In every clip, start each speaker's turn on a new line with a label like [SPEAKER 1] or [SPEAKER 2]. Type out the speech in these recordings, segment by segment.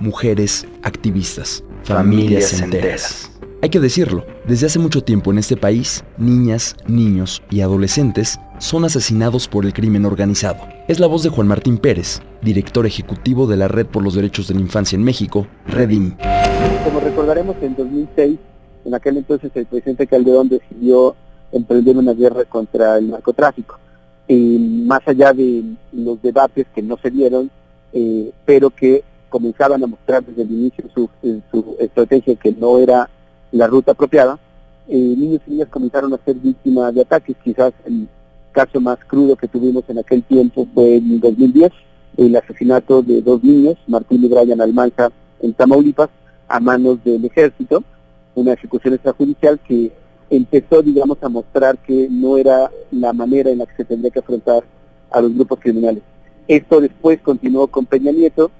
[SPEAKER 1] mujeres, activistas, familias enteras. Hay que decirlo, desde hace mucho tiempo en este país, niñas, niños y adolescentes son asesinados por el crimen organizado. Es la voz de Juan Martín Pérez, director ejecutivo de la Red por los Derechos de la Infancia en México, Redim.
[SPEAKER 2] Como recordaremos, en 2006, en aquel entonces el presidente Calderón decidió emprender una guerra contra el narcotráfico. Y más allá de los debates que no se dieron, eh, pero que comenzaban a mostrar desde el inicio su, su estrategia que no era la ruta apropiada, eh, niños y niñas comenzaron a ser víctimas de ataques. Quizás el caso más crudo que tuvimos en aquel tiempo fue en 2010, el asesinato de dos niños, Martín y Brian Almanza, en Tamaulipas, a manos del ejército, una ejecución extrajudicial que empezó, digamos, a mostrar que no era la manera en la que se tendría que afrontar a los grupos criminales. Esto después continuó con Peña Nieto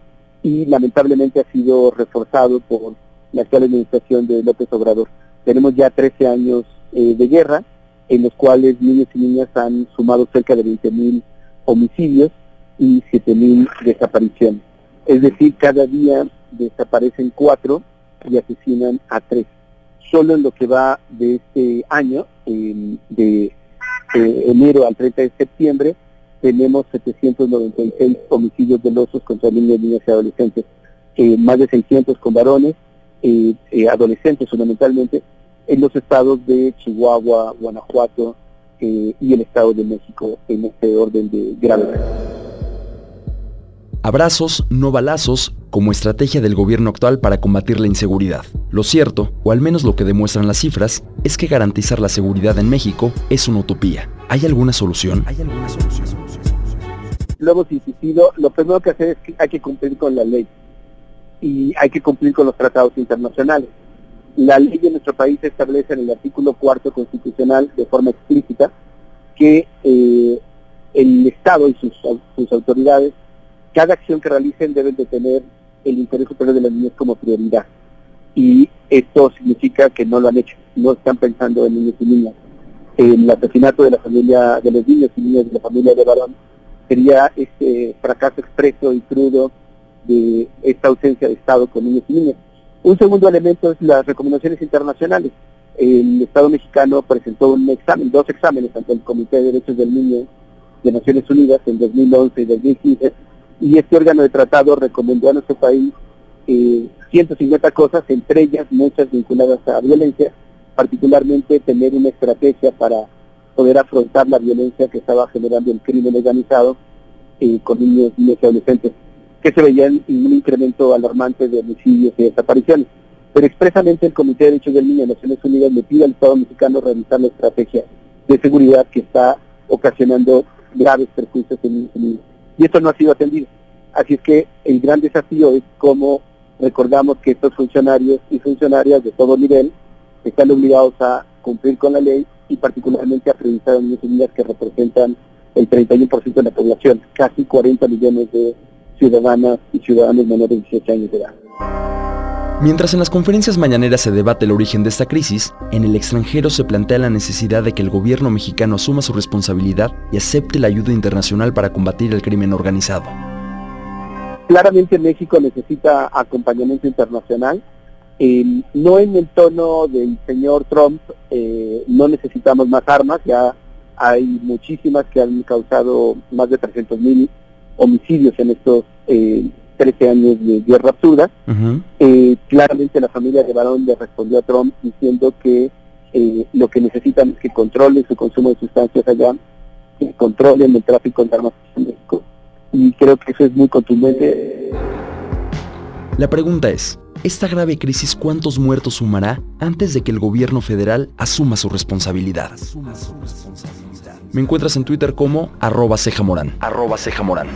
[SPEAKER 2] y lamentablemente ha sido reforzado por la actual administración de López Obrador. Tenemos ya 13 años eh, de guerra, en los cuales niños y niñas han sumado cerca de 20.000 homicidios y 7.000 desapariciones. Es decir, cada día desaparecen cuatro y asesinan a tres. Solo en lo que va de este año, de eh, enero al 30 de septiembre, tenemos 796 homicidios dolosos contra niños, niñas y adolescentes, eh, más de 600 con varones, eh, eh, adolescentes fundamentalmente, en los estados de Chihuahua, Guanajuato y el Estado de México en este orden de gravedad.
[SPEAKER 1] Abrazos, no balazos, como estrategia del gobierno actual para combatir la inseguridad. Lo cierto, o al menos lo que demuestran las cifras, es que garantizar la seguridad en México es una utopía. ¿Hay alguna solución? ¿Hay alguna solución?
[SPEAKER 2] Lo hemos insistido, lo primero que hacer es que hay que cumplir con la ley y hay que cumplir con los tratados internacionales. La ley de nuestro país establece en el artículo cuarto constitucional de forma explícita que eh, el Estado y sus, sus autoridades, cada acción que realicen deben de tener el interés superior de las niñas como prioridad. Y esto significa que no lo han hecho, no están pensando en niños y niñas. El asesinato de la familia, de los niños y niñas de la familia de varón sería este fracaso expreso y crudo de esta ausencia de Estado con niños y niñas. Un segundo elemento es las recomendaciones internacionales. El Estado mexicano presentó un examen, dos exámenes ante el Comité de Derechos del Niño de Naciones Unidas en 2011 y 2015, y este órgano de tratado recomendó a nuestro país eh, 150 cosas, entre ellas muchas vinculadas a violencia, particularmente tener una estrategia para poder afrontar la violencia que estaba generando el crimen organizado eh, con niños, niños y adolescentes que se veía un incremento alarmante de homicidios y desapariciones. Pero expresamente el Comité de Derechos del Niño de Naciones Unidas le pide al Estado mexicano revisar la estrategia de seguridad que está ocasionando graves perjuicios en niños y niñas. Y esto no ha sido atendido. Así es que el gran desafío es cómo recordamos que estos funcionarios y funcionarias de todo nivel están obligados a cumplir con la ley y particularmente a previsar a niños y niñas que representan el 31% de la población, casi 40 millones de ciudadanas y ciudadanos menores de 18 años de edad.
[SPEAKER 1] Mientras en las conferencias mañaneras se debate el origen de esta crisis, en el extranjero se plantea la necesidad de que el gobierno mexicano asuma su responsabilidad y acepte la ayuda internacional para combatir el crimen organizado.
[SPEAKER 2] Claramente México necesita acompañamiento internacional, eh, no en el tono del señor Trump, eh, no necesitamos más armas, ya hay muchísimas que han causado más de 300 mil homicidios en estos eh, 13 años de guerra absurda. Eh, claramente la familia de Barón le respondió a Trump diciendo que eh, lo que necesitan es que controlen su consumo de sustancias allá, que controlen el tráfico de armas en México. Y creo que eso es muy contundente.
[SPEAKER 1] La pregunta es, ¿esta grave crisis cuántos muertos sumará antes de que el gobierno federal asuma su responsabilidad? Me encuentras en Twitter como arroba cejamorán. Arroba cejamorán.